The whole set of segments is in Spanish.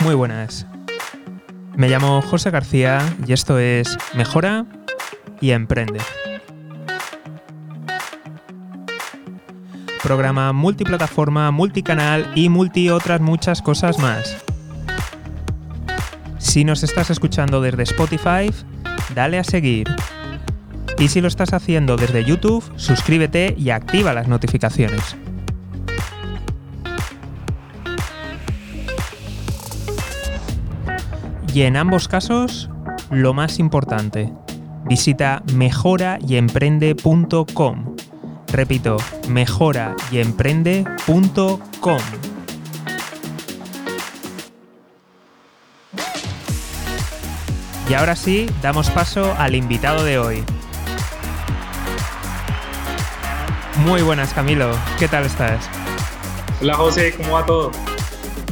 Muy buenas. Me llamo José García y esto es Mejora y Emprende. Programa multiplataforma, multicanal y multi otras muchas cosas más. Si nos estás escuchando desde Spotify, dale a seguir. Y si lo estás haciendo desde YouTube, suscríbete y activa las notificaciones. Y en ambos casos, lo más importante, visita mejorayemprende.com. Repito, mejorayemprende.com. Y ahora sí, damos paso al invitado de hoy. Muy buenas, Camilo. ¿Qué tal estás? Hola, José. ¿Cómo va todo?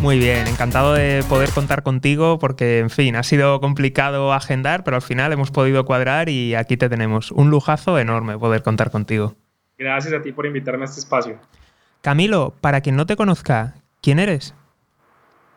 Muy bien, encantado de poder contar contigo porque, en fin, ha sido complicado agendar, pero al final hemos podido cuadrar y aquí te tenemos. Un lujazo enorme poder contar contigo. Gracias a ti por invitarme a este espacio. Camilo, para quien no te conozca, ¿quién eres?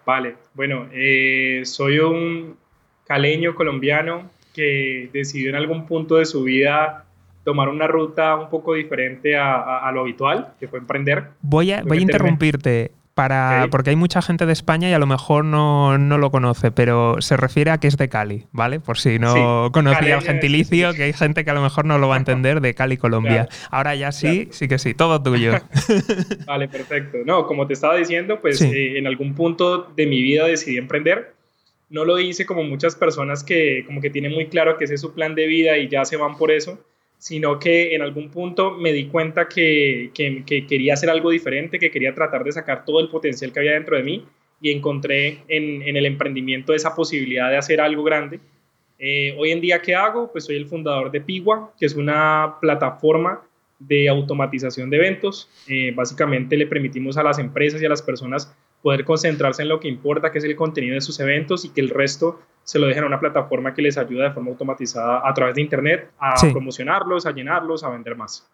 Vale, bueno, eh, soy un caleño colombiano que decidió en algún punto de su vida tomar una ruta un poco diferente a, lo habitual, que fue emprender. Voy a, voy a interrumpirte para, porque hay mucha gente de España y a lo mejor no, lo conoce, pero se refiere a que es de Cali, ¿vale? Por si no conocía el gentilicio, que hay gente que a lo mejor no lo va a entender de Cali, Colombia. Ahora ya sí, sí que sí, todo tuyo. vale, perfecto. No, como te estaba diciendo, pues eh, en algún punto de mi vida decidí emprender. No lo hice como muchas personas que como que tienen muy claro que ese es su plan de vida y ya se van por eso sino que en algún punto me di cuenta que, quería hacer algo diferente, que quería tratar de sacar todo el potencial que había dentro de mí y encontré en, el emprendimiento esa posibilidad de hacer algo grande. Eh, hoy en día, ¿qué hago? Pues soy el fundador de Pigua, que es una plataforma de automatización de eventos. Eh, básicamente le permitimos a las empresas y a las personas poder concentrarse en lo que importa, que es el contenido de sus eventos y que el resto se lo dejen a una plataforma que les ayuda de forma automatizada a través de Internet a promocionarlos, a llenarlos, a vender más.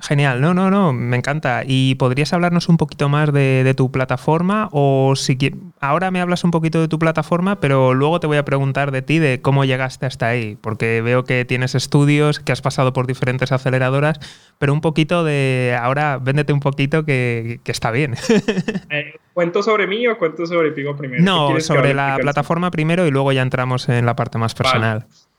Genial, no, no, no, me encanta. ¿Y podrías hablarnos un poquito más de, tu plataforma? O si ahora me hablas un poquito de tu plataforma, pero luego te voy a preguntar de ti, de cómo llegaste hasta ahí, porque veo que tienes estudios, que has pasado por diferentes aceleradoras, pero un poquito de, ahora véndete un poquito que, está bien. Eh, ¿Cuento sobre mí o cuento sobre Pigo primero? No, sobre la plataforma primero y luego ya entramos en la parte más personal. Vale,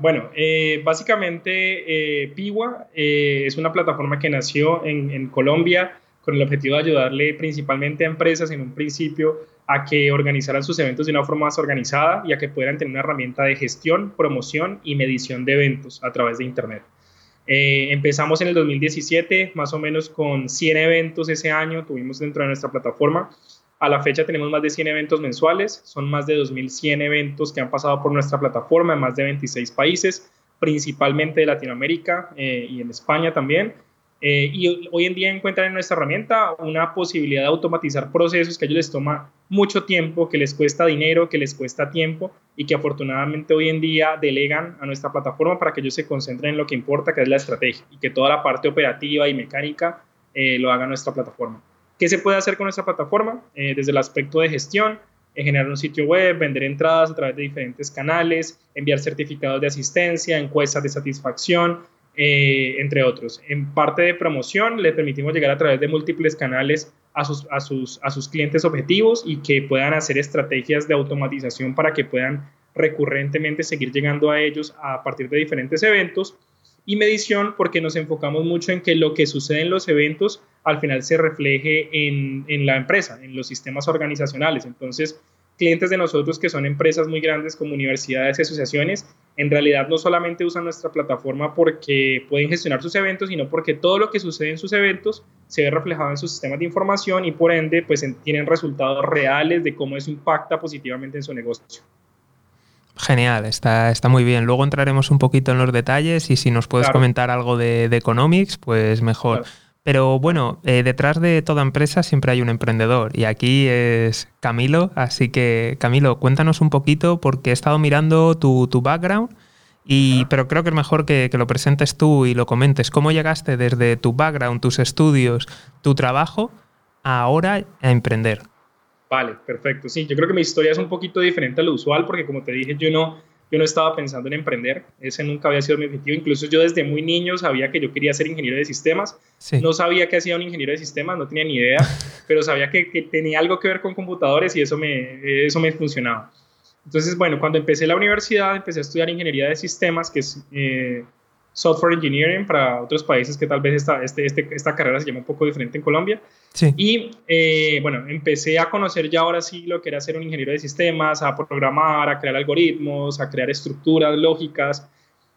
bueno, eh, básicamente eh, Piwa eh, es una plataforma que nació en, Colombia con el objetivo de ayudarle principalmente a empresas en un principio a que organizaran sus eventos de una forma más organizada y a que pudieran tener una herramienta de gestión, promoción y medición de eventos a través de Internet. empezamos en el 2017, más o menos con 100 eventos ese año, tuvimos dentro de nuestra plataforma a la fecha tenemos más de 100 eventos mensuales, son más de 2.100 eventos que han pasado por nuestra plataforma en más de 26 países, principalmente de Latinoamérica eh, y en España también. Eh, y hoy en día encuentran en nuestra herramienta una posibilidad de automatizar procesos que a ellos les toma mucho tiempo, que les cuesta dinero, que les cuesta tiempo y que afortunadamente hoy en día delegan a nuestra plataforma para que ellos se concentren en lo que importa, que es la estrategia, y que toda la parte operativa y mecánica eh, lo haga nuestra plataforma. ¿Qué se puede hacer con nuestra plataforma? Eh, desde el aspecto de gestión, eh, generar un sitio web, vender entradas a través de diferentes canales, enviar certificados de asistencia, encuestas de satisfacción, eh, entre otros. En parte de promoción, le permitimos llegar a través de múltiples canales a sus, a, sus, a sus clientes objetivos y que puedan hacer estrategias de automatización para que puedan recurrentemente seguir llegando a ellos a partir de diferentes eventos y medición porque nos enfocamos mucho en que lo que sucede en los eventos al final se refleje en, en, la empresa, en los sistemas organizacionales. Entonces, clientes de nosotros que son empresas muy grandes como universidades y asociaciones, en realidad no solamente usan nuestra plataforma porque pueden gestionar sus eventos, sino porque todo lo que sucede en sus eventos se ve reflejado en sus sistemas de información y por ende pues tienen resultados reales de cómo eso impacta positivamente en su negocio. Genial, está, está muy bien. Luego entraremos un poquito en los detalles y si nos puedes comentar algo de, economics, pues mejor. Pero bueno, eh, detrás de toda empresa siempre hay un emprendedor y aquí es Camilo. Así que Camilo, cuéntanos un poquito porque he estado mirando tu, background, y, pero creo que es mejor que, que, lo presentes tú y lo comentes. ¿Cómo llegaste desde tu background, tus estudios, tu trabajo ahora a emprender. Vale, perfecto. Sí, yo creo que mi historia es un poquito diferente a lo usual porque como te dije, yo no, yo no estaba pensando en emprender, ese nunca había sido mi objetivo, incluso yo desde muy niño sabía que yo quería ser ingeniero de sistemas, no sabía qué hacía un ingeniero de sistemas, no tenía ni idea, pero sabía que, tenía algo que ver con computadores y eso me, eso me funcionaba. Entonces, bueno, cuando empecé la universidad, empecé a estudiar ingeniería de sistemas, que es eh, software engineering para otros países que tal vez esta, este, este, esta carrera se llama un poco diferente en Colombia. Sí. Y eh, bueno, empecé a conocer ya ahora sí lo que era ser un ingeniero de sistemas, a programar, a crear algoritmos, a crear estructuras lógicas.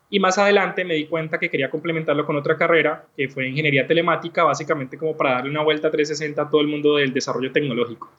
Y más adelante me di cuenta que quería complementarlo con otra carrera, que fue ingeniería telemática, básicamente como para darle una vuelta 360 a todo el mundo del desarrollo tecnológico.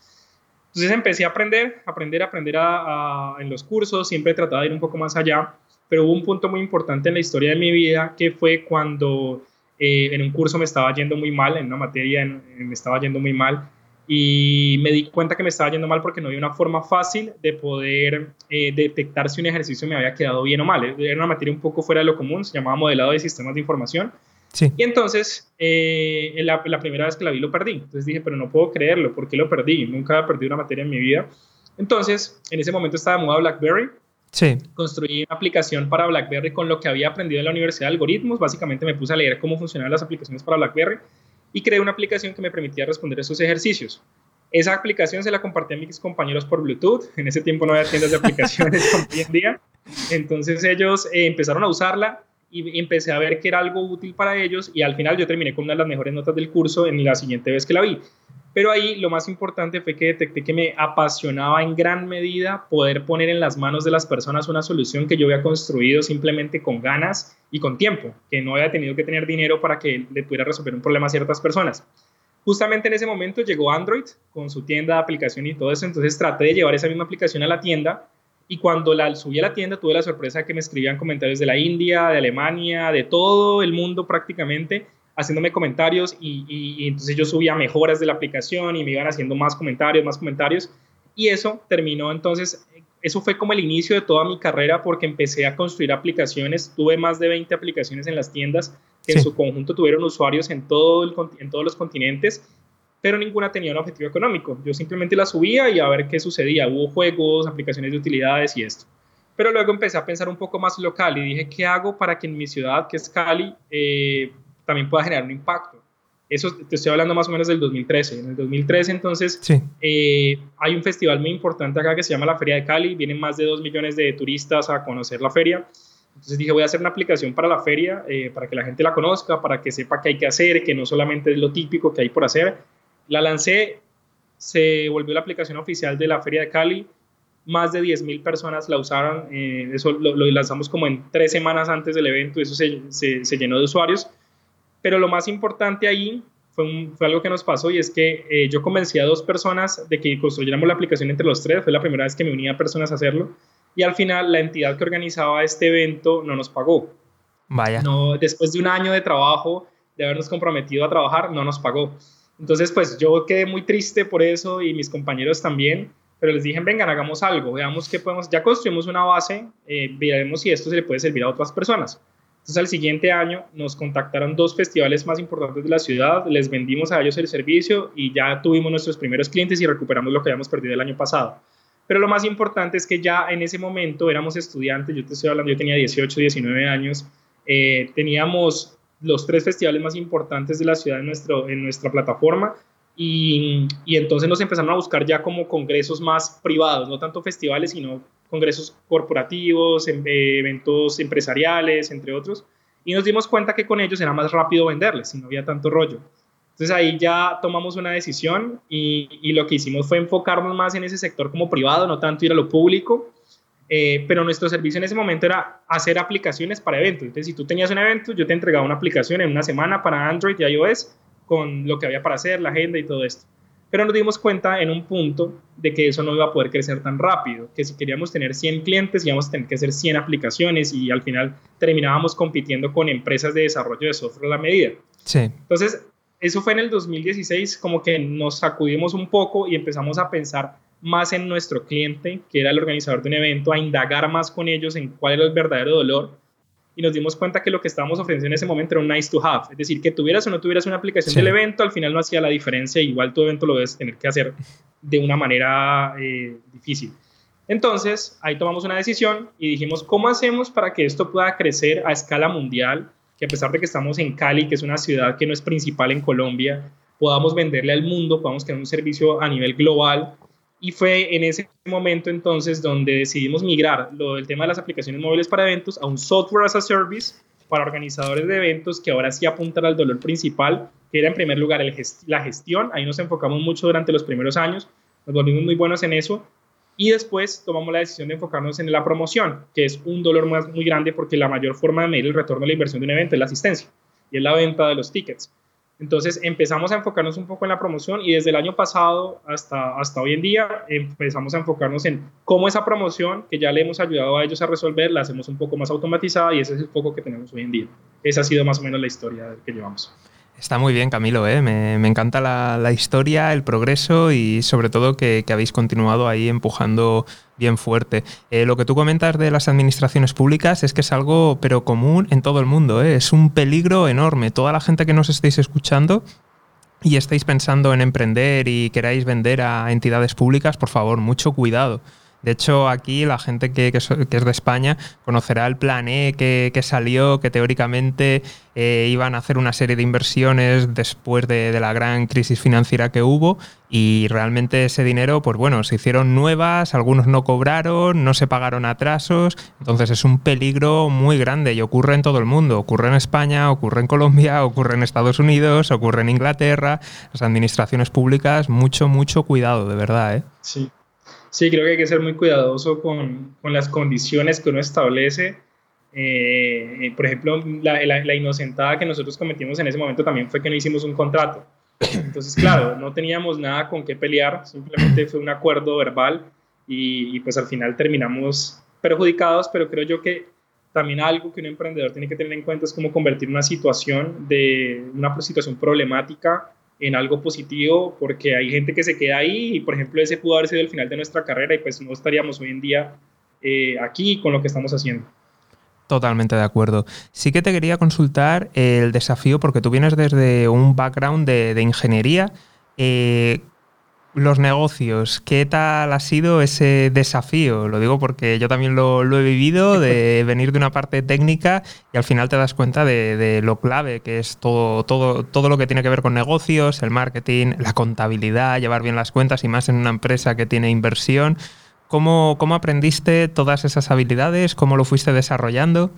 Entonces empecé a aprender, aprender, aprender a, en los cursos, siempre trataba de ir un poco más allá pero hubo un punto muy importante en la historia de mi vida que fue cuando eh, en un curso me estaba yendo muy mal, en una materia me estaba yendo muy mal y me di cuenta que me estaba yendo mal porque no había una forma fácil de poder eh, detectar si un ejercicio me había quedado bien o mal. Era una materia un poco fuera de lo común, se llamaba modelado de sistemas de información. Sí. Y entonces, eh, la, la, primera vez que la vi lo perdí. Entonces dije, pero no puedo creerlo, ¿por qué lo perdí? Nunca había perdido una materia en mi vida. Entonces, en ese momento estaba de moda BlackBerry Sí. Construí una aplicación para BlackBerry con lo que había aprendido en la Universidad de Algoritmos. Básicamente me puse a leer cómo funcionaban las aplicaciones para BlackBerry y creé una aplicación que me permitía responder esos ejercicios. Esa aplicación se la compartí a mis compañeros por Bluetooth. En ese tiempo no había tiendas de aplicaciones como hoy en día. Entonces ellos eh, empezaron a usarla y empecé a ver que era algo útil para ellos y al final yo terminé con una de las mejores notas del curso en la siguiente vez que la vi. Pero ahí lo más importante fue que detecté que me apasionaba en gran medida poder poner en las manos de las personas una solución que yo había construido simplemente con ganas y con tiempo, que no había tenido que tener dinero para que le pudiera resolver un problema a ciertas personas. Justamente en ese momento llegó Android con su tienda de aplicación y todo eso, entonces traté de llevar esa misma aplicación a la tienda y cuando la subí a la tienda tuve la sorpresa de que me escribían comentarios de la India, de Alemania, de todo el mundo prácticamente haciéndome comentarios y, entonces yo subía mejoras de la aplicación y me iban haciendo más comentarios, más comentarios. Y eso terminó entonces, eso fue como el inicio de toda mi carrera porque empecé a construir aplicaciones, tuve más de 20 aplicaciones en las tiendas que en su conjunto tuvieron usuarios en, todo el, en todos los continentes pero ninguna tenía un objetivo económico. Yo simplemente la subía y a ver qué sucedía. Hubo juegos, aplicaciones de utilidades y esto. Pero luego empecé a pensar un poco más local y dije, ¿qué hago para que en mi ciudad, que es Cali, eh, también pueda generar un impacto. Eso te estoy hablando más o menos del 2013. En el 2013 entonces eh, hay un festival muy importante acá que se llama la Feria de Cali. Vienen más de 2 millones de turistas a conocer la feria. Entonces dije, voy a hacer una aplicación para la feria, eh, para que la gente la conozca, para que sepa qué hay que hacer, que no solamente es lo típico que hay por hacer. La lancé, se volvió la aplicación oficial de la Feria de Cali. Más de 10.000 personas la usaron. Eh, eso lo, lanzamos como en tres semanas antes del evento. Eso se, se, se llenó de usuarios. Pero lo más importante ahí fue, fue algo que nos pasó y es que eh, yo convencí a dos personas de que construyéramos la aplicación entre los tres. Fue la primera vez que me unía a personas a hacerlo. Y al final la entidad que organizaba este evento no nos pagó. Vaya. No, después de un año de trabajo, de habernos comprometido a trabajar, no nos pagó. Entonces, pues yo quedé muy triste por eso y mis compañeros también, pero les dije, vengan, hagamos algo, veamos qué podemos, ya construimos una base, eh, veremos si esto se le puede servir a otras personas. Entonces al siguiente año nos contactaron dos festivales más importantes de la ciudad, les vendimos a ellos el servicio y ya tuvimos nuestros primeros clientes y recuperamos lo que habíamos perdido el año pasado. Pero lo más importante es que ya en ese momento éramos estudiantes, yo te estoy hablando, yo tenía 18, 19 años, eh, teníamos los tres festivales más importantes de la ciudad en, nuestro, en nuestra plataforma. Y, y, entonces nos empezaron a buscar ya como congresos más privados, no tanto festivales, sino congresos corporativos, em, eh, eventos empresariales, entre otros, y nos dimos cuenta que con ellos era más rápido venderles y no había tanto rollo. Entonces ahí ya tomamos una decisión y, y, lo que hicimos fue enfocarnos más en ese sector como privado, no tanto ir a lo público, eh, pero nuestro servicio en ese momento era hacer aplicaciones para eventos. Entonces si tú tenías un evento, yo te entregaba una aplicación en una semana para Android y iOS con lo que había para hacer, la agenda y todo esto. Pero nos dimos cuenta en un punto de que eso no iba a poder crecer tan rápido, que si queríamos tener 100 clientes íbamos a tener que hacer 100 aplicaciones y al final terminábamos compitiendo con empresas de desarrollo de software a la medida. Sí. Entonces, eso fue en el 2016, como que nos sacudimos un poco y empezamos a pensar más en nuestro cliente, que era el organizador de un evento, a indagar más con ellos en cuál era el verdadero dolor y nos dimos cuenta que lo que estábamos ofreciendo en ese momento era un nice to have, es decir, que tuvieras o no tuvieras una aplicación del evento, al final no hacía la diferencia, igual tu evento lo debes tener que hacer de una manera eh, difícil. Entonces, ahí tomamos una decisión y dijimos, ¿cómo hacemos para que esto pueda crecer a escala mundial? Que a pesar de que estamos en Cali, que es una ciudad que no es principal en Colombia, podamos venderle al mundo, podamos tener un servicio a nivel global. Y fue en ese momento entonces donde decidimos migrar lo del tema de las aplicaciones móviles para eventos a un software as a service para organizadores de eventos que ahora sí apuntan al dolor principal, que era en primer lugar la gestión. Ahí nos enfocamos mucho durante los primeros años, nos volvimos muy buenos en eso y después tomamos la decisión de enfocarnos en la promoción, que es un dolor más, muy grande porque la mayor forma de medir el retorno de la inversión de un evento es la asistencia y es la venta de los tickets. Entonces empezamos a enfocarnos un poco en la promoción y desde el año pasado hasta, hasta hoy en día empezamos a enfocarnos en cómo esa promoción que ya le hemos ayudado a ellos a resolver la hacemos un poco más automatizada y ese es el foco que tenemos hoy en día. Esa ha sido más o menos la historia que llevamos. Está muy bien, Camilo. ¿eh? Me, encanta la, historia, el progreso y sobre todo que, habéis continuado ahí empujando bien fuerte. Eh, lo que tú comentas de las administraciones públicas es que es algo, pero común en todo el mundo. ¿eh? Es un peligro enorme. Toda la gente que nos estéis escuchando y estáis pensando en emprender y queráis vender a entidades públicas, por favor, mucho cuidado. De hecho, aquí la gente que, es de España conocerá el plan E que, salió, que teóricamente eh, iban a hacer una serie de inversiones después de, la gran crisis financiera que hubo y realmente ese dinero, pues bueno, se hicieron nuevas, algunos no cobraron, no se pagaron atrasos, entonces es un peligro muy grande y ocurre en todo el mundo, ocurre en España, ocurre en Colombia, ocurre en Estados Unidos, ocurre en Inglaterra, las administraciones públicas, mucho, mucho cuidado, de verdad. ¿eh? Sí, Sí, creo que hay que ser muy cuidadoso con, con las condiciones que uno establece. Eh, por ejemplo, la, la, inocentada que nosotros cometimos en ese momento también fue que no hicimos un contrato. Entonces, claro, no teníamos nada con qué pelear, simplemente fue un acuerdo verbal y, y pues al final terminamos perjudicados, pero creo yo que también algo que un emprendedor tiene que tener en cuenta es cómo convertir una situación de una situación problemática en algo positivo, porque hay gente que se queda ahí y, por ejemplo, ese pudo haber sido el final de nuestra carrera y pues no estaríamos hoy en día eh, aquí con lo que estamos haciendo. Totalmente de acuerdo. Sí que te quería consultar el desafío, porque tú vienes desde un background de, de ingeniería. Eh, los negocios, ¿qué tal ha sido ese desafío? Lo digo porque yo también lo, he vivido, de venir de una parte técnica y al final te das cuenta de, lo clave que es todo, todo, todo lo que tiene que ver con negocios, el marketing, la contabilidad, llevar bien las cuentas y más en una empresa que tiene inversión. ¿Cómo, cómo aprendiste todas esas habilidades? ¿Cómo lo fuiste desarrollando?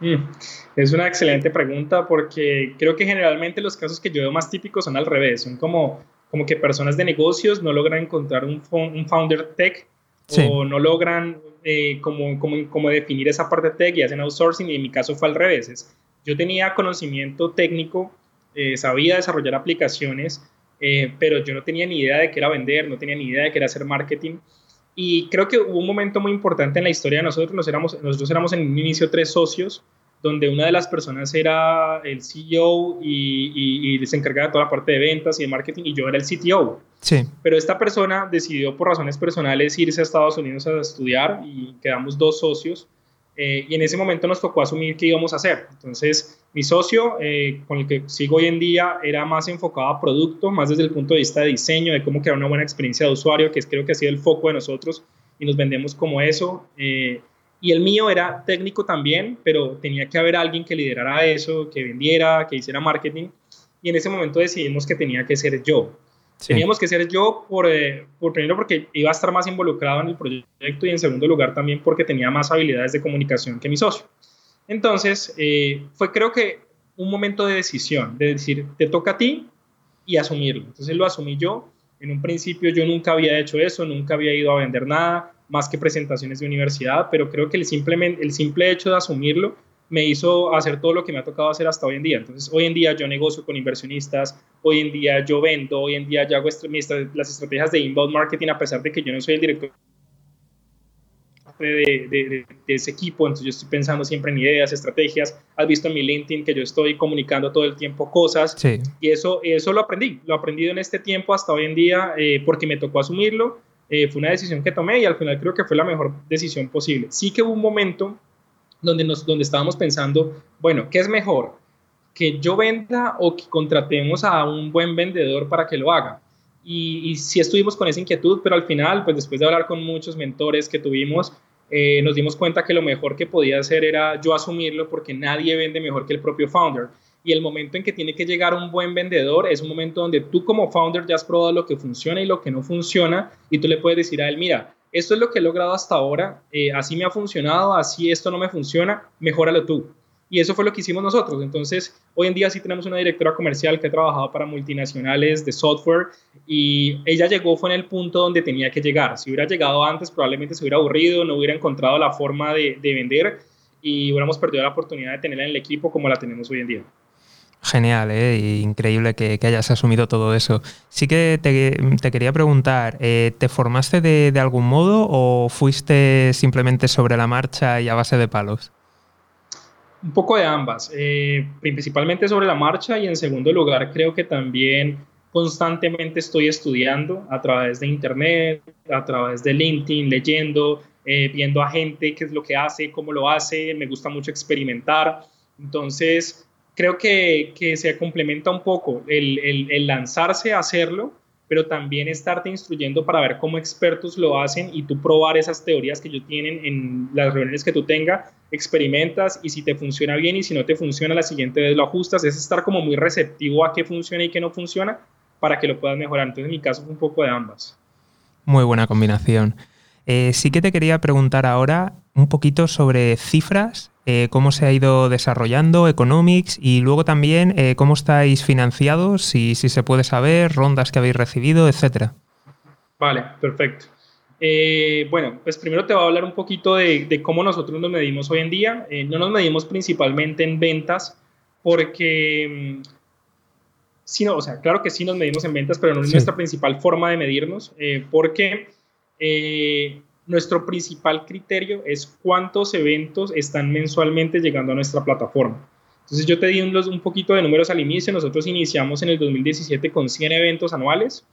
Mm, es una excelente pregunta porque creo que generalmente los casos que yo veo más típicos son al revés, son como como que personas de negocios no logran encontrar un, un founder tech o no logran eh, como, como, como, definir esa parte tech y hacen outsourcing y en mi caso fue al revés. yo tenía conocimiento técnico, eh, sabía desarrollar aplicaciones, eh, pero yo no tenía ni idea de qué era vender, no tenía ni idea de qué era hacer marketing. Y creo que hubo un momento muy importante en la historia de nosotros. Nos éramos, nosotros éramos en un inicio tres socios donde una de las personas era el CEO y, y, se encargaba de toda la parte de ventas y de marketing y yo era el CTO. Sí. Pero esta persona decidió por razones personales irse a Estados Unidos a estudiar y quedamos dos socios eh, y en ese momento nos tocó asumir qué íbamos a hacer. Entonces mi socio eh, con el que sigo hoy en día era más enfocado a producto, más desde el punto de vista de diseño, de cómo crear una buena experiencia de usuario, que es creo que ha sido el foco de nosotros y nos vendemos como eso. Eh, y el mío era técnico también, pero tenía que haber alguien que liderara eso, que vendiera, que hiciera marketing. Y en ese momento decidimos que tenía que ser yo. Teníamos que ser yo por, eh, por, primero porque iba a estar más involucrado en el proyecto y en segundo lugar también porque tenía más habilidades de comunicación que mi socio. Entonces, eh, fue creo que un momento de decisión, de decir, te toca a ti y asumirlo. Entonces lo asumí yo. En un principio yo nunca había hecho eso, nunca había ido a vender nada, más que presentaciones de universidad, pero creo que el, simplemente, el simple hecho de asumirlo me hizo hacer todo lo que me ha tocado hacer hasta hoy en día. Entonces, hoy en día yo negocio con inversionistas, hoy en día yo vendo, hoy en día yo hago las estrategias de inbound marketing, a pesar de que yo no soy el director de, ese equipo, entonces yo estoy pensando siempre en ideas, estrategias. Has visto en mi LinkedIn que yo estoy comunicando todo el tiempo cosas y eso, eso lo aprendí, lo he aprendido en este tiempo hasta hoy en día eh, porque me tocó asumirlo eh, fue una decisión que tomé y al final creo que fue la mejor decisión posible. Sí que hubo un momento donde, nos, donde estábamos pensando, bueno, ¿qué es mejor? ¿Que yo venda o que contratemos a un buen vendedor para que lo haga? Y, y sí estuvimos con esa inquietud, pero al final, pues después de hablar con muchos mentores que tuvimos, eh, nos dimos cuenta que lo mejor que podía hacer era yo asumirlo porque nadie vende mejor que el propio founder. Y el momento en que tiene que llegar un buen vendedor es un momento donde tú como founder ya has probado lo que funciona y lo que no funciona y tú le puedes decir a él, mira, esto es lo que he logrado hasta ahora, eh, así me ha funcionado, así esto no me funciona, mejóralo tú. Y eso fue lo que hicimos nosotros. Entonces, hoy en día sí tenemos una directora comercial que ha trabajado para multinacionales de software y ella llegó fue en el punto donde tenía que llegar. Si hubiera llegado antes, probablemente se hubiera aburrido, no hubiera encontrado la forma de, vender y hubiéramos perdido la oportunidad de tenerla en el equipo como la tenemos hoy en día. Genial, ¿eh? increíble que, hayas asumido todo eso. Sí que te, quería preguntar, eh, ¿te formaste de, de, algún modo o fuiste simplemente sobre la marcha y a base de palos? Un poco de ambas, eh, principalmente sobre la marcha y en segundo lugar creo que también constantemente estoy estudiando a través de internet, a través de LinkedIn, leyendo, eh, viendo a gente qué es lo que hace, cómo lo hace, me gusta mucho experimentar. Entonces, creo que, que se complementa un poco el, el, el lanzarse a hacerlo pero también estarte instruyendo para ver cómo expertos lo hacen y tú probar esas teorías que ellos tienen en las reuniones que tú tengas, experimentas y si te funciona bien y si no te funciona la siguiente vez lo ajustas, es estar como muy receptivo a qué funciona y qué no funciona para que lo puedas mejorar. Entonces en mi caso fue un poco de ambas. Muy buena combinación. Eh, sí que te quería preguntar ahora un poquito sobre cifras eh, cómo se ha ido desarrollando Economics y luego también eh, cómo estáis financiados, si, si, se puede saber, rondas que habéis recibido, etcétera. Vale, perfecto. Eh, bueno, pues primero te voy a hablar un poquito de, cómo nosotros nos medimos hoy en día. no nos medimos principalmente en ventas porque, mm, sí, no, o sea, claro que sí nos medimos en ventas, pero no es nuestra principal forma de medirnos porque nuestro principal criterio es cuántos eventos están mensualmente llegando a nuestra plataforma. Entonces yo te di un, un poquito de números al inicio. Nosotros iniciamos en el 2017 con 100 eventos anuales.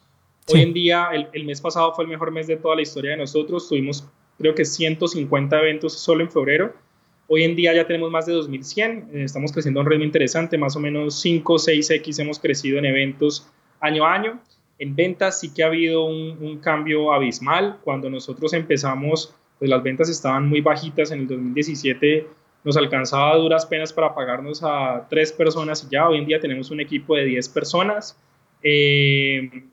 Hoy en día, el, mes pasado fue el mejor mes de toda la historia de nosotros. Tuvimos creo que 150 eventos solo en febrero. Hoy en día ya tenemos más de 2100. Eh, estamos creciendo a un ritmo interesante. Más o menos 5 o 6x hemos crecido en eventos año a año. En ventas sí que ha habido un, cambio abismal. Cuando nosotros empezamos, pues las ventas estaban muy bajitas. En el 2017 nos alcanzaba a duras penas para pagarnos a tres personas y ya hoy en día tenemos un equipo de 10 personas. Eh,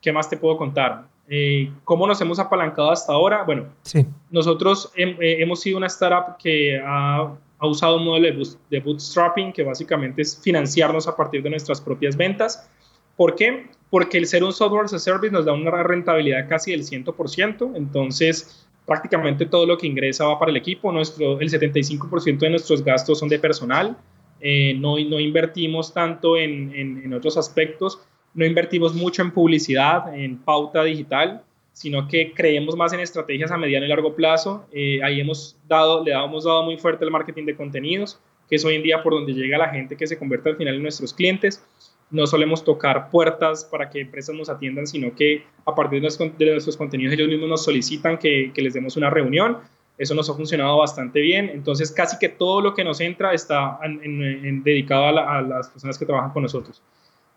¿Qué más te puedo contar? Eh, ¿Cómo nos hemos apalancado hasta ahora? Bueno, sí. nosotros eh, hemos sido una startup que ha, ha usado un modelo de bootstrapping, que básicamente es financiarnos a partir de nuestras propias ventas. ¿Por qué? Porque el ser un software as a service nos da una rentabilidad casi del 100%, entonces prácticamente todo lo que ingresa va para el equipo, Nuestro, el 75% de nuestros gastos son de personal, eh, no, no invertimos tanto en, en, otros aspectos, no invertimos mucho en publicidad, en pauta digital, sino que creemos más en estrategias a mediano y largo plazo. Eh, ahí hemos dado, le hemos dado muy fuerte al marketing de contenidos, que es hoy en día por donde llega la gente que se convierte al final en nuestros clientes no solemos tocar puertas para que empresas nos atiendan, sino que a partir de nuestros, contenidos ellos mismos nos solicitan que, les demos una reunión. Eso nos ha funcionado bastante bien. Entonces, casi que todo lo que nos entra está dedicado a, las personas que trabajan con nosotros.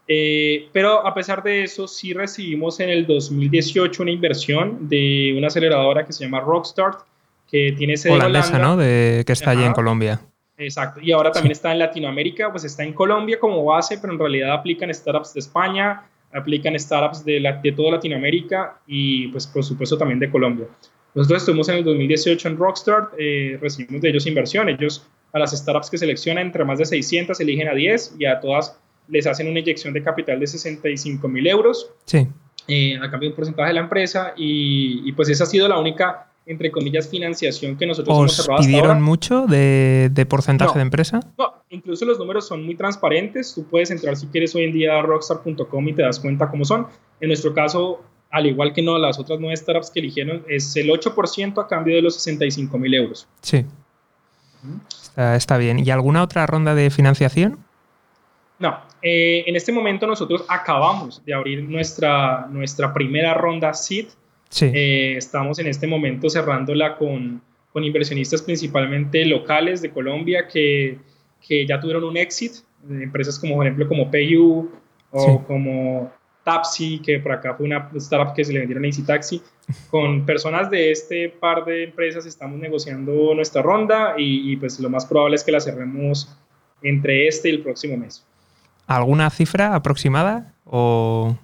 Eh, pero a pesar de eso, sí recibimos en el 2018 una inversión de una aceleradora que se llama Rockstart, que tiene sede Holandesa, ¿no? De, que está allí en Colombia. Exacto, y ahora también está en Latinoamérica, pues está en Colombia como base, pero en realidad aplican startups de España, aplican startups de, la, de toda Latinoamérica y pues por supuesto también de Colombia. Nosotros estuvimos en el 2018 en Rockstart, eh, recibimos de ellos inversión, ellos a las startups que seleccionan entre más de 600 eligen a 10 y a todas les hacen una inyección de capital de 65 mil euros sí. Eh, a cambio de un porcentaje de la empresa y, y pues esa ha sido la única entre comillas, financiación que nosotros hemos cerrado pidieron mucho de, porcentaje de empresa? No, incluso los números son muy transparentes. Tú puedes entrar si quieres hoy en día a rockstar.com y te das cuenta cómo son. En nuestro caso, al igual que no las otras nueve startups que eligieron, es el 8% a cambio de los 65 mil euros. Sí. está, bien. ¿Y alguna otra ronda de financiación? No, eh, en este momento nosotros acabamos de abrir nuestra, nuestra primera ronda SEED, Sí. Eh, estamos en este momento cerrándola con, con inversionistas principalmente locales de Colombia que, que ya tuvieron un exit, empresas como por ejemplo como PayU o como Tapsi, que por acá fue una startup que se le vendieron a Easy Taxi. Con personas de este par de empresas estamos negociando nuestra ronda y, y pues lo más probable es que la cerremos entre este y el próximo mes. ¿Alguna cifra aproximada o...?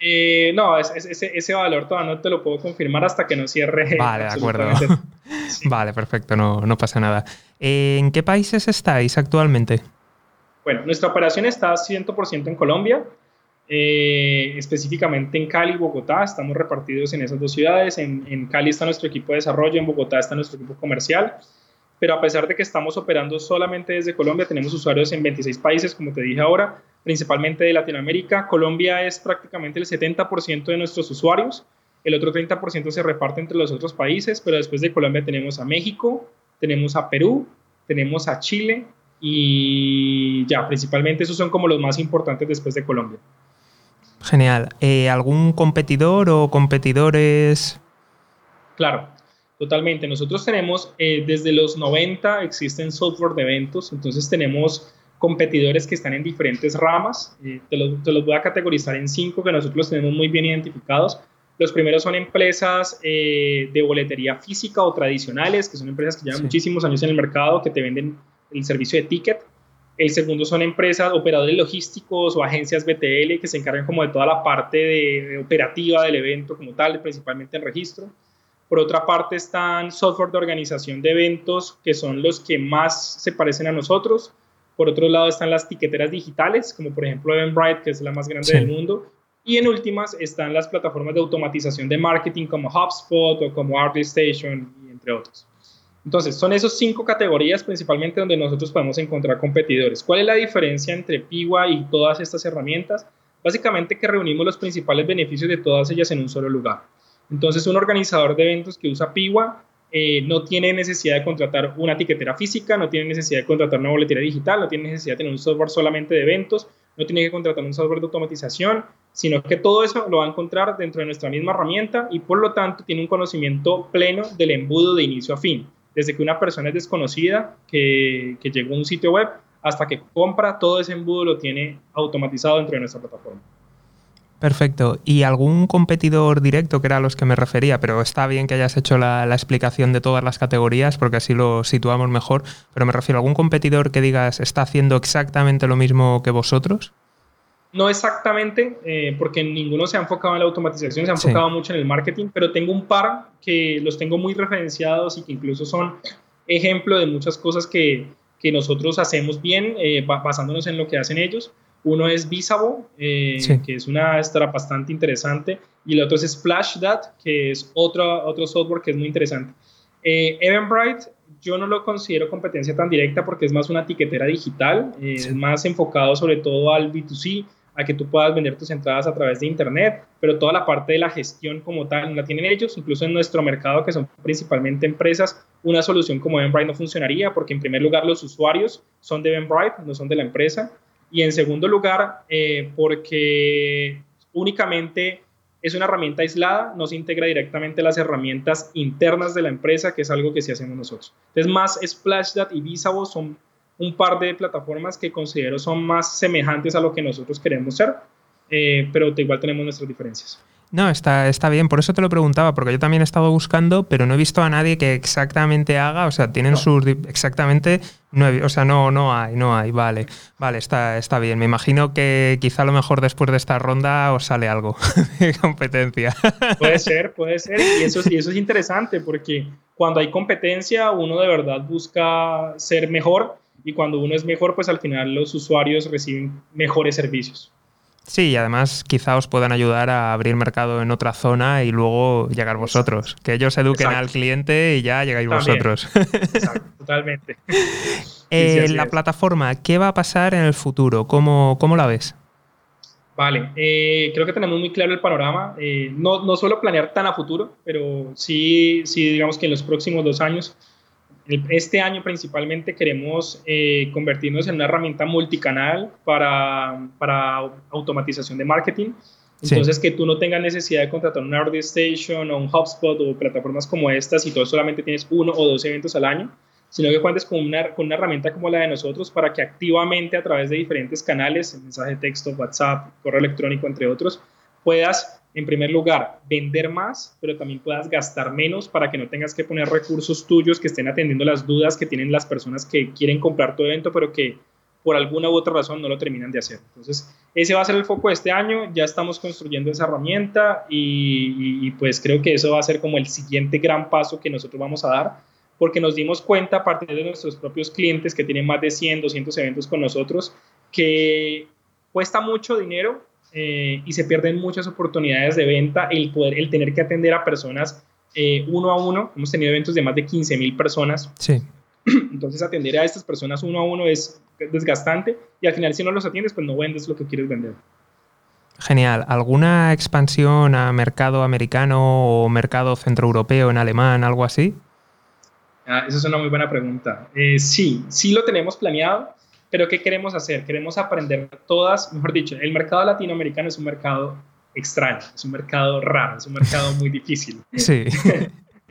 Eh, no, ese, ese, valor todavía no te lo puedo confirmar hasta que no cierre. Vale, de acuerdo. Vale, perfecto, no, no pasa nada. ¿En qué países estáis actualmente? Bueno, nuestra operación está 100% en Colombia, eh, específicamente en Cali y Bogotá. Estamos repartidos en esas dos ciudades. En, en Cali está nuestro equipo de desarrollo, en Bogotá está nuestro equipo comercial pero a pesar de que estamos operando solamente desde Colombia, tenemos usuarios en 26 países, como te dije ahora, principalmente de Latinoamérica. Colombia es prácticamente el 70% de nuestros usuarios, el otro 30% se reparte entre los otros países, pero después de Colombia tenemos a México, tenemos a Perú, tenemos a Chile y ya, principalmente esos son como los más importantes después de Colombia. Genial. Eh, ¿Algún competidor o competidores? Claro, Totalmente. Nosotros tenemos, eh, desde los 90 existen software de eventos, entonces tenemos competidores que están en diferentes ramas. Eh, te, los, voy a categorizar en cinco que nosotros tenemos muy bien identificados. Los primeros son empresas eh, de boletería física o tradicionales, que son empresas que llevan muchísimos años en el mercado, que te venden el servicio de ticket. El segundo son empresas, operadores logísticos o agencias BTL que se encargan como de toda la parte de operativa del evento como tal, principalmente el registro. Por otra parte están software de organización de eventos, que son los que más se parecen a nosotros. Por otro lado están las tiqueteras digitales, como por ejemplo Eventbrite, que es la más grande del mundo. Y en últimas están las plataformas de automatización de marketing como HubSpot o como ArtStation, entre otros. Entonces, son esas cinco categorías principalmente donde nosotros podemos encontrar competidores. ¿Cuál es la diferencia entre Piwa y todas estas herramientas? Básicamente que reunimos los principales beneficios de todas ellas en un solo lugar. Entonces, un organizador de eventos que usa Piwa eh, no tiene necesidad de contratar una etiquetera física, no tiene necesidad de contratar una boletera digital, no tiene necesidad de tener un software solamente de eventos, no tiene que contratar un software de automatización, sino que todo eso lo va a encontrar dentro de nuestra misma herramienta y por lo tanto tiene un conocimiento pleno del embudo de inicio a fin. Desde que una persona es desconocida, que, que llegó a un sitio web, hasta que compra, todo ese embudo lo tiene automatizado dentro de nuestra plataforma. Perfecto. ¿Y algún competidor directo, que era a los que me refería? Pero está bien que hayas hecho la, explicación de todas las categorías porque así lo situamos mejor. Pero me refiero a algún competidor que digas está haciendo exactamente lo mismo que vosotros. No exactamente, eh, porque ninguno se ha enfocado en la automatización, se ha enfocado mucho en el marketing, pero tengo un par que los tengo muy referenciados y que incluso son ejemplo de muchas cosas que, nosotros hacemos bien eh, basándonos en lo que hacen ellos. Uno es Visabo, eh, que es una startup bastante interesante, y el otro es Splashdot, que es otro, otro software que es muy interesante. Eh, Eventbrite, yo no lo considero competencia tan directa porque es más una etiquetera digital, eh, es más enfocado sobre todo al B2C, a que tú puedas vender tus entradas a través de Internet, pero toda la parte de la gestión como tal la tienen ellos, incluso en nuestro mercado, que son principalmente empresas, una solución como Eventbrite no funcionaría porque en primer lugar los usuarios son de Eventbrite, no son de la empresa. Y en segundo lugar, eh, porque únicamente es una herramienta aislada, no se integra directamente las herramientas internas de la empresa, que es algo que sí hacemos nosotros. Entonces, más Splashdot y Visabo son un par de plataformas que considero son más semejantes a lo que nosotros queremos ser, eh, pero igual tenemos nuestras diferencias. No, está, está bien, por eso te lo preguntaba, porque yo también he estado buscando, pero no he visto a nadie que exactamente haga, o sea, tienen sus exactamente, no o sea, no, no hay, no hay, vale, vale, está, está bien. Me imagino que quizá a lo mejor después de esta ronda os sale algo de competencia. Puede ser, puede ser, y eso, y eso es interesante, porque cuando hay competencia uno de verdad busca ser mejor, y cuando uno es mejor, pues al final los usuarios reciben mejores servicios. Sí, y además quizá os puedan ayudar a abrir mercado en otra zona y luego llegar vosotros. Que ellos eduquen al cliente y ya llegáis vosotros. Exacto, totalmente. Eh, la plataforma, ¿qué va a pasar en el futuro? ¿Cómo, cómo la ves? Vale, eh, creo que tenemos muy claro el panorama. Eh, no, no suelo planear tan a futuro, pero sí, sí, digamos que en los próximos dos años este año principalmente queremos eh, convertirnos en una herramienta multicanal para, para automatización de marketing. Entonces, que tú no tengas necesidad de contratar una Order Station o un HubSpot o plataformas como estas y tú solamente tienes uno o dos eventos al año, sino que cuentes con una, con una herramienta como la de nosotros para que activamente a través de diferentes canales, mensaje de texto, WhatsApp, correo electrónico, entre otros, puedas en primer lugar, vender más, pero también puedas gastar menos para que no tengas que poner recursos tuyos que estén atendiendo las dudas que tienen las personas que quieren comprar tu evento, pero que por alguna u otra razón no lo terminan de hacer. Entonces, ese va a ser el foco de este año, ya estamos construyendo esa herramienta y, pues creo que eso va a ser como el siguiente gran paso que nosotros vamos a dar, porque nos dimos cuenta a partir de nuestros propios clientes que tienen más de 100, 200 eventos con nosotros, que cuesta mucho dinero eh, y se pierden muchas oportunidades de venta, el poder, el tener que atender a personas eh, uno a uno. Hemos tenido eventos de más de 15 mil personas. Sí. Entonces atender a estas personas uno a uno es desgastante y al final si no los atiendes pues no vendes lo que quieres vender. Genial. ¿Alguna expansión a mercado americano o mercado centroeuropeo en alemán, algo así? Ah, esa es una muy buena pregunta. Eh, sí, sí lo tenemos planeado. Pero ¿qué queremos hacer? Queremos aprender todas, mejor dicho, el mercado latinoamericano es un mercado extraño, es un mercado raro, es un mercado muy difícil. Sí.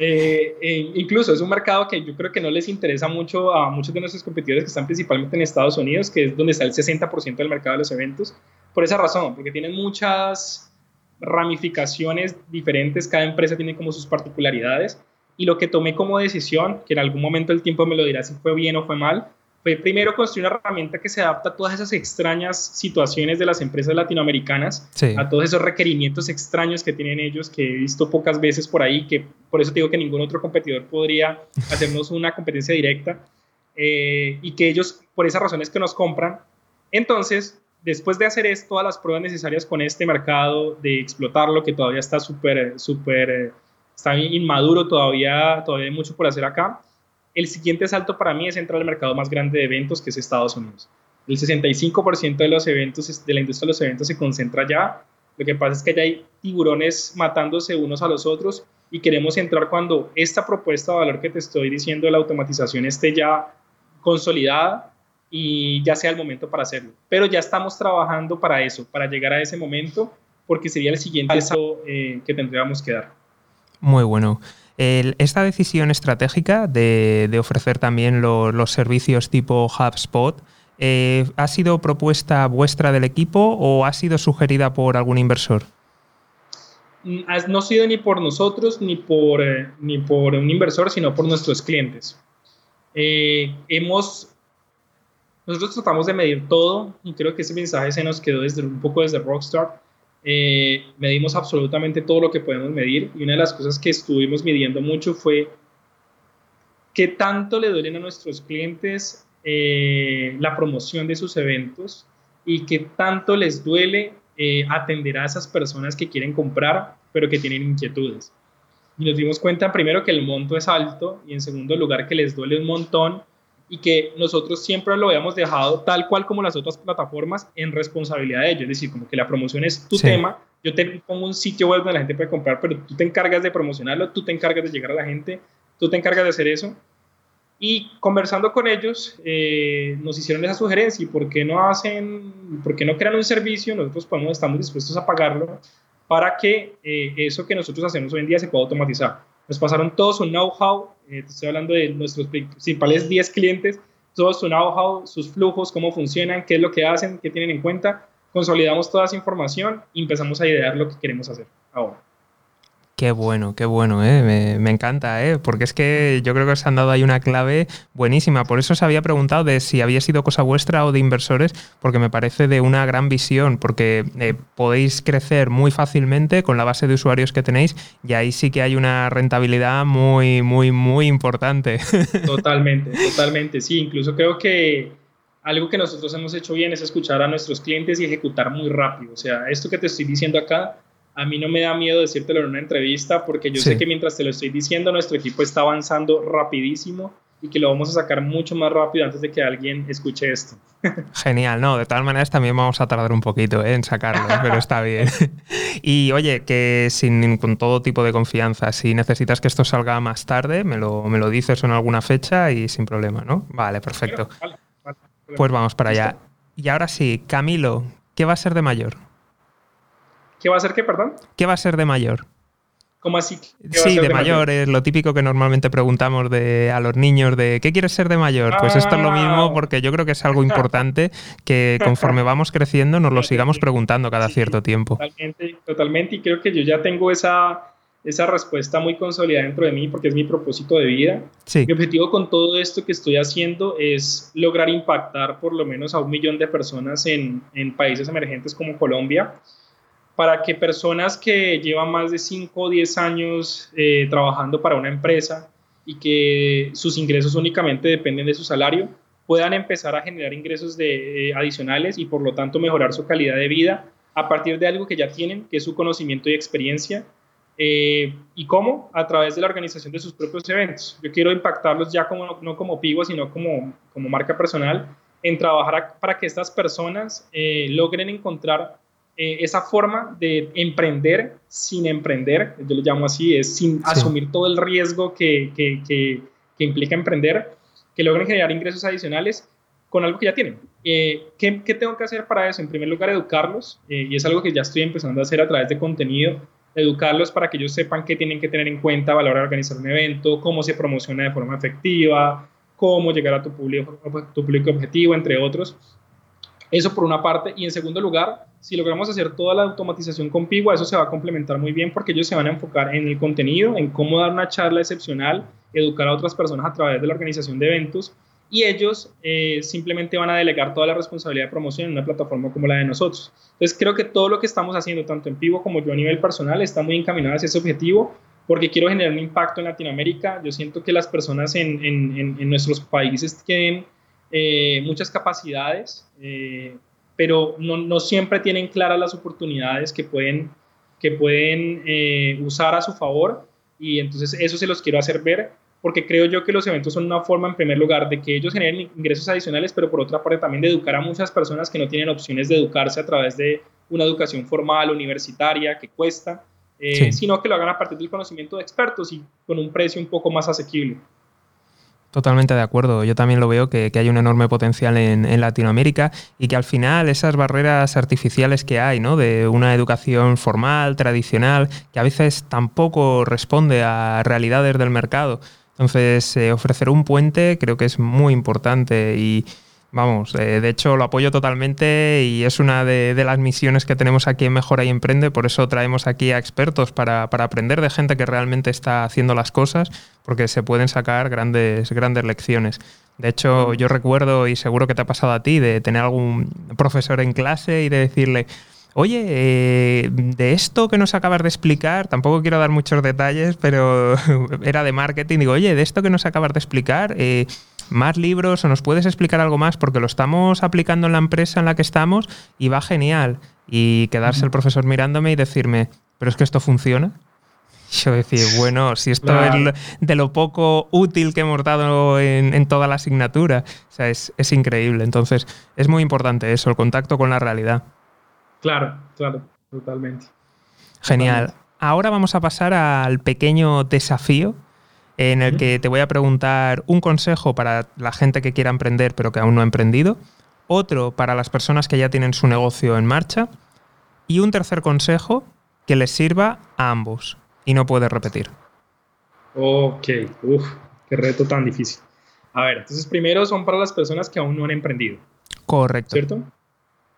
Eh, eh, incluso es un mercado que yo creo que no les interesa mucho a muchos de nuestros competidores que están principalmente en Estados Unidos, que es donde está el 60% del mercado de los eventos, por esa razón, porque tienen muchas ramificaciones diferentes, cada empresa tiene como sus particularidades, y lo que tomé como decisión, que en algún momento el tiempo me lo dirá si fue bien o fue mal, fue primero construir una herramienta que se adapta a todas esas extrañas situaciones de las empresas latinoamericanas, a todos esos requerimientos extraños que tienen ellos, que he visto pocas veces por ahí, que por eso digo que ningún otro competidor podría hacernos una competencia directa, eh, y que ellos, por esas razones que nos compran, entonces, después de hacer esto, todas las pruebas necesarias con este mercado, de explotarlo, que todavía está súper, súper, eh, está inmaduro, todavía, todavía hay mucho por hacer acá, el siguiente salto para mí es entrar al mercado más grande de eventos, que es Estados Unidos. El 65% de los eventos, de la industria de los eventos se concentra allá. Lo que pasa es que allá hay tiburones matándose unos a los otros y queremos entrar cuando esta propuesta de valor que te estoy diciendo de la automatización esté ya consolidada y ya sea el momento para hacerlo. Pero ya estamos trabajando para eso, para llegar a ese momento, porque sería el siguiente salto eh, que tendríamos que dar. Muy bueno esta decisión estratégica de, ofrecer también los servicios tipo HubSpot, eh, ¿ha sido propuesta vuestra del equipo o ha sido sugerida por algún inversor? Mm, no ha sido ni por nosotros ni por, eh, ni por un inversor, sino por nuestros clientes. Eh, hemos, nosotros tratamos de medir todo y creo que ese mensaje se nos quedó desde, un poco desde Rockstar eh, medimos absolutamente todo lo que podemos medir y una de las cosas que estuvimos midiendo mucho fue qué tanto le duelen a nuestros clientes eh, la promoción de sus eventos y qué tanto les duele eh, atender a esas personas que quieren comprar pero que tienen inquietudes. Y nos dimos cuenta primero que el monto es alto y en segundo lugar que les duele un montón y que nosotros siempre lo habíamos dejado tal cual como las otras plataformas en responsabilidad de ellos. Es decir, como que la promoción es tu tema, yo te pongo un sitio web donde la gente puede comprar, pero tú te encargas de promocionarlo, tú te encargas de llegar a la gente, tú te encargas de hacer eso. Y conversando con ellos, eh, nos hicieron esa sugerencia, ¿y por qué no hacen, por qué no crean un servicio? Nosotros podemos, estamos dispuestos a pagarlo para que eh, eso que nosotros hacemos hoy en día se pueda automatizar. Nos pasaron todo su know-how, eh, estoy hablando de nuestros principales 10 clientes, todo su know-how, sus flujos, cómo funcionan, qué es lo que hacen, qué tienen en cuenta. Consolidamos toda esa información y empezamos a idear lo que queremos hacer ahora. Qué bueno, qué bueno, ¿eh? me, encanta, ¿eh? porque es que yo creo que os han dado ahí una clave buenísima. Por eso os había preguntado de si había sido cosa vuestra o de inversores, porque me parece de una gran visión, porque eh, podéis crecer muy fácilmente con la base de usuarios que tenéis y ahí sí que hay una rentabilidad muy, muy, muy importante. Totalmente, totalmente, sí. Incluso creo que algo que nosotros hemos hecho bien es escuchar a nuestros clientes y ejecutar muy rápido. O sea, esto que te estoy diciendo acá a mí no me da miedo decírtelo en una entrevista porque yo sé que mientras te lo estoy diciendo, nuestro equipo está avanzando rapidísimo y que lo vamos a sacar mucho más rápido antes de que alguien escuche esto. Genial, no, de todas maneras también vamos a tardar un poquito ¿eh? en sacarlo, pero está bien. y oye, que sin, con todo tipo de confianza, si necesitas que esto salga más tarde, me lo, me lo dices en alguna fecha y sin problema, ¿no? Vale, perfecto. pues vamos para allá. Y ahora sí, Camilo, ¿qué va a ser de mayor? ¿Qué va a ser qué, perdón? ¿Qué va a ser de mayor? ¿Cómo así? Sí, de, mayor, es lo típico que normalmente preguntamos de, a los niños de ¿qué quieres ser de mayor? Pues esto es lo mismo ah. porque yo creo que es algo importante que conforme vamos creciendo nos lo sigamos preguntando cada cierto tiempo. Totalmente, totalmente, y creo que yo ya tengo esa, esa respuesta muy consolidada dentro de mí porque es mi propósito de vida. Sí. Mi objetivo con todo esto que estoy haciendo es lograr impactar por lo menos a un millón de personas en, en países emergentes como Colombia para que personas que llevan más de 5 o 10 años eh, trabajando para una empresa y que sus ingresos únicamente dependen de su salario, puedan empezar a generar ingresos de, eh, adicionales y por lo tanto mejorar su calidad de vida a partir de algo que ya tienen, que es su conocimiento y experiencia. Eh, ¿Y cómo? A través de la organización de sus propios eventos. Yo quiero impactarlos ya como, no como Pigo, sino como, como marca personal, en trabajar para que estas personas logren encontrar eh, esa forma de emprender sin emprender, yo lo llamo así, es sin asumir todo el riesgo que, que, que, implica emprender, que logren generar ingresos adicionales con algo que ya tienen. Eh, ¿qué, ¿qué, tengo que hacer para eso? En primer lugar, educarlos, eh, y es algo que ya estoy empezando a hacer a través de contenido, educarlos para que ellos sepan qué tienen que tener en cuenta a la hora de organizar un evento, cómo se promociona de forma efectiva, cómo llegar a tu público, tu público objetivo, entre otros. Eso por una parte. Y en segundo lugar, si logramos hacer toda la automatización con Pigua, eso se va a complementar muy bien porque ellos se van a enfocar en el contenido, en cómo dar una charla excepcional, educar a otras personas a través de la organización de eventos y ellos eh, simplemente van a delegar toda la responsabilidad de promoción en una plataforma como la de nosotros. Entonces creo que todo lo que estamos haciendo, tanto en Pivo como yo a nivel personal, está muy encaminado hacia ese objetivo porque quiero generar un impacto en Latinoamérica. Yo siento que las personas en, en, en nuestros países tienen eh, muchas capacidades, eh, pero no, no, siempre tienen claras las oportunidades que pueden, que pueden eh, usar a su favor y entonces eso se los quiero hacer ver porque creo yo que los eventos son una forma en primer lugar de que ellos generen ingresos adicionales, pero por otra parte también de educar a muchas personas que no tienen opciones de educarse a través de una educación formal, universitaria, que cuesta, sino que lo hagan a partir del conocimiento de expertos y con un precio un poco más asequible. Totalmente de acuerdo. Yo también lo veo que, hay un enorme potencial en, Latinoamérica y que al final esas barreras artificiales que hay, ¿no? De una educación formal, tradicional, que a veces tampoco responde a realidades del mercado. Entonces, eh, ofrecer un puente creo que es muy importante y Vamos, eh, de hecho lo apoyo totalmente y es una de, las misiones que tenemos aquí en Mejora y Emprende, por eso traemos aquí a expertos para, aprender de gente que realmente está haciendo las cosas, porque se pueden sacar grandes, grandes lecciones. De hecho, yo recuerdo, y seguro que te ha pasado a ti, de tener algún profesor en clase y de decirle, Oye, eh, de esto que nos acabas de explicar, tampoco quiero dar muchos detalles, pero era de marketing. Digo, oye, de esto que nos acabas de explicar, eh, más libros o nos puedes explicar algo más porque lo estamos aplicando en la empresa en la que estamos y va genial. Y quedarse el profesor mirándome y decirme, pero es que esto funciona. Yo decir, bueno, si esto es de lo poco útil que hemos dado en, toda la asignatura, o sea, es, increíble. Entonces, es muy importante eso, el contacto con la realidad. Claro, claro, totalmente. Genial. Ahora vamos a pasar al pequeño desafío en el que te voy a preguntar un consejo para la gente que quiera emprender pero que aún no ha emprendido, otro para las personas que ya tienen su negocio en marcha y un tercer consejo que les sirva a ambos y no puedes repetir. Ok, uff, qué reto tan difícil. A ver, entonces primero son para las personas que aún no han emprendido. Correcto. ¿Cierto?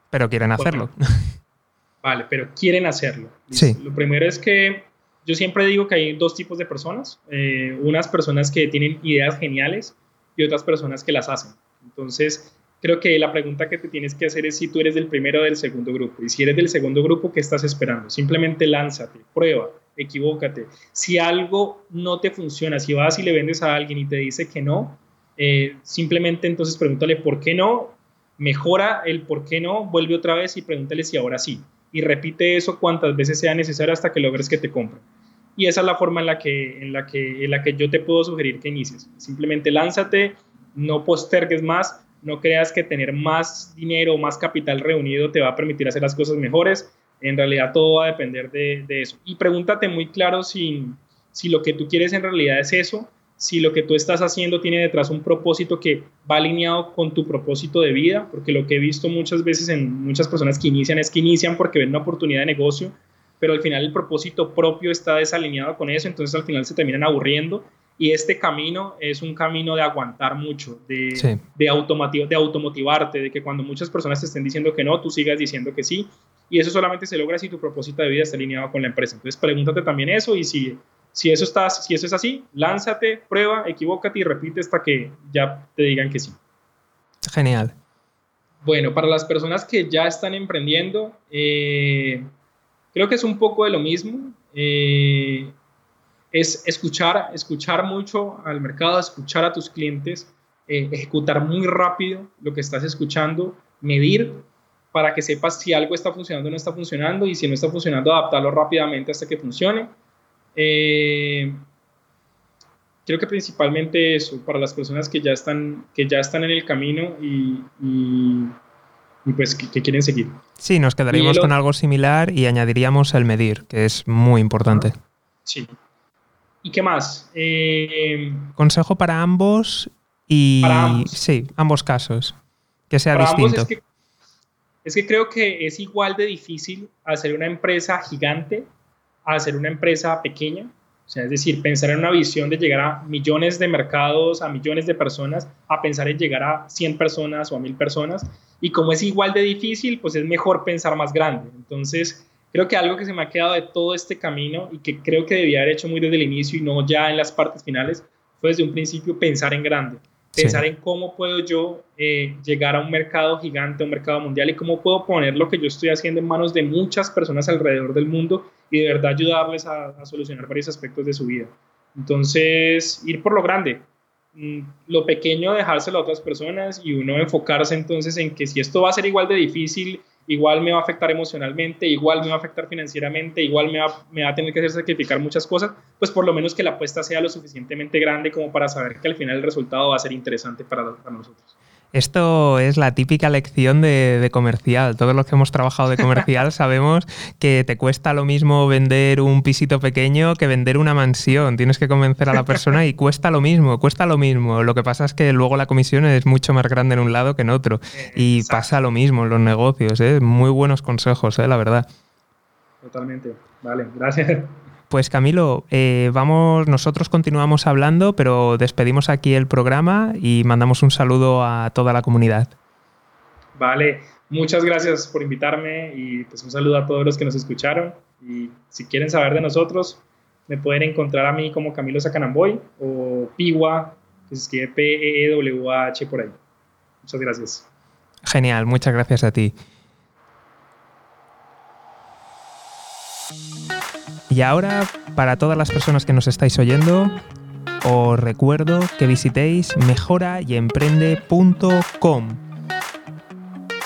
Pero quieren hacerlo. Vale, pero quieren hacerlo. Sí. Lo primero es que yo siempre digo que hay dos tipos de personas, eh, unas personas que tienen ideas geniales y otras personas que las hacen. Entonces, creo que la pregunta que te tienes que hacer es si tú eres del primero o del segundo grupo. Y si eres del segundo grupo, ¿qué estás esperando? Simplemente lánzate, prueba, equivócate. Si algo no te funciona, si vas y le vendes a alguien y te dice que no, eh, simplemente entonces pregúntale por qué no, mejora el por qué no, vuelve otra vez y pregúntale si ahora sí y repite eso cuantas veces sea necesario hasta que logres que te compren. Y esa es la forma en la que, en la que, en la que yo te puedo sugerir que inicies. Simplemente lánzate, no postergues más, no creas que tener más dinero o más capital reunido te va a permitir hacer las cosas mejores. En realidad todo va a depender de, de eso. Y pregúntate muy claro si, si lo que tú quieres en realidad es eso si lo que tú estás haciendo tiene detrás un propósito que va alineado con tu propósito de vida, porque lo que he visto muchas veces en muchas personas que inician es que inician porque ven una oportunidad de negocio, pero al final el propósito propio está desalineado con eso, entonces al final se terminan aburriendo y este camino es un camino de aguantar mucho, de, de, automotivarte, de que cuando muchas personas te estén diciendo que no, tú sigas diciendo que sí. Y eso solamente se logra si tu propósito de vida está alineado con la empresa. Entonces pregúntate también eso y si, si, eso, está, si eso es así, lánzate, prueba, equivócate y repite hasta que ya te digan que sí. Genial. Bueno, para las personas que ya están emprendiendo, eh, creo que es un poco de lo mismo. Eh, es escuchar, escuchar mucho al mercado, escuchar a tus clientes, eh, ejecutar muy rápido lo que estás escuchando, medir para que sepas si algo está funcionando o no está funcionando y si no está funcionando, adaptarlo rápidamente hasta que funcione. Eh, creo que principalmente eso, para las personas que ya están, que ya están en el camino y, pues que, quieren seguir. Sí, nos quedaríamos con algo similar y añadiríamos el medir, que es muy importante. Sí, ¿Y qué más? Eh, Consejo para ambos y... Sí, ambos casos. Que sea distinto. Es que, creo que es igual de difícil hacer una empresa gigante a hacer una empresa pequeña. O sea, es decir, pensar en una visión de llegar a millones de mercados, a millones de personas, a pensar en llegar a 100 personas o a 1000 personas. Y como es igual de difícil, pues es mejor pensar más grande. Entonces, Creo que algo que se me ha quedado de todo este camino y que creo que debía haber hecho muy desde el inicio y no ya en las partes finales, fue desde un principio pensar en grande, pensar en cómo puedo yo eh, llegar a un mercado gigante, un mercado mundial y cómo puedo poner lo que yo estoy haciendo en manos de muchas personas alrededor del mundo y de verdad ayudarles a, solucionar varios aspectos de su vida. Entonces, ir por lo grande, lo pequeño dejárselo a otras personas y uno enfocarse entonces en que si esto va a ser igual de difícil igual me va a afectar emocionalmente, igual me va a afectar financieramente, igual me va, me va a tener que hacer sacrificar muchas cosas, pues por lo menos que la apuesta sea lo suficientemente grande como para saber que al final el resultado va a ser interesante para, para nosotros. Esto es la típica lección de, comercial. Todos los que hemos trabajado de comercial sabemos que te cuesta lo mismo vender un pisito pequeño que vender una mansión. Tienes que convencer a la persona y cuesta lo mismo, cuesta lo mismo. Lo que pasa es que luego la comisión es mucho más grande en un lado que en otro. Y pasa lo mismo en los negocios. ¿eh? Muy buenos consejos, ¿eh? la verdad. Totalmente. Vale, gracias. Pues Camilo, eh, vamos, nosotros continuamos hablando, pero despedimos aquí el programa y mandamos un saludo a toda la comunidad. Vale, muchas gracias por invitarme y pues un saludo a todos los que nos escucharon. Y si quieren saber de nosotros, me pueden encontrar a mí como Camilo Sacanamboy o Piwa, que se escribe P-E-E-W-H por ahí. Muchas gracias. Genial, muchas gracias a ti. Y ahora, para todas las personas que nos estáis oyendo, os recuerdo que visitéis mejorayemprende.com.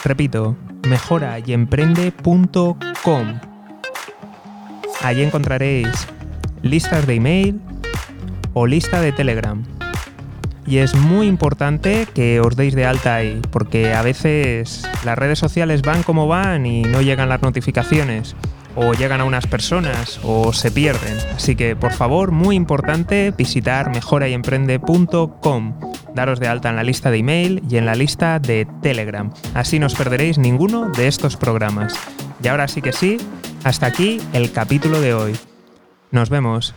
Repito, mejorayemprende.com. Allí encontraréis listas de email o lista de Telegram. Y es muy importante que os deis de alta ahí, porque a veces las redes sociales van como van y no llegan las notificaciones o llegan a unas personas o se pierden. Así que por favor, muy importante, visitar mejorayemprende.com. Daros de alta en la lista de email y en la lista de Telegram. Así no os perderéis ninguno de estos programas. Y ahora sí que sí, hasta aquí el capítulo de hoy. Nos vemos.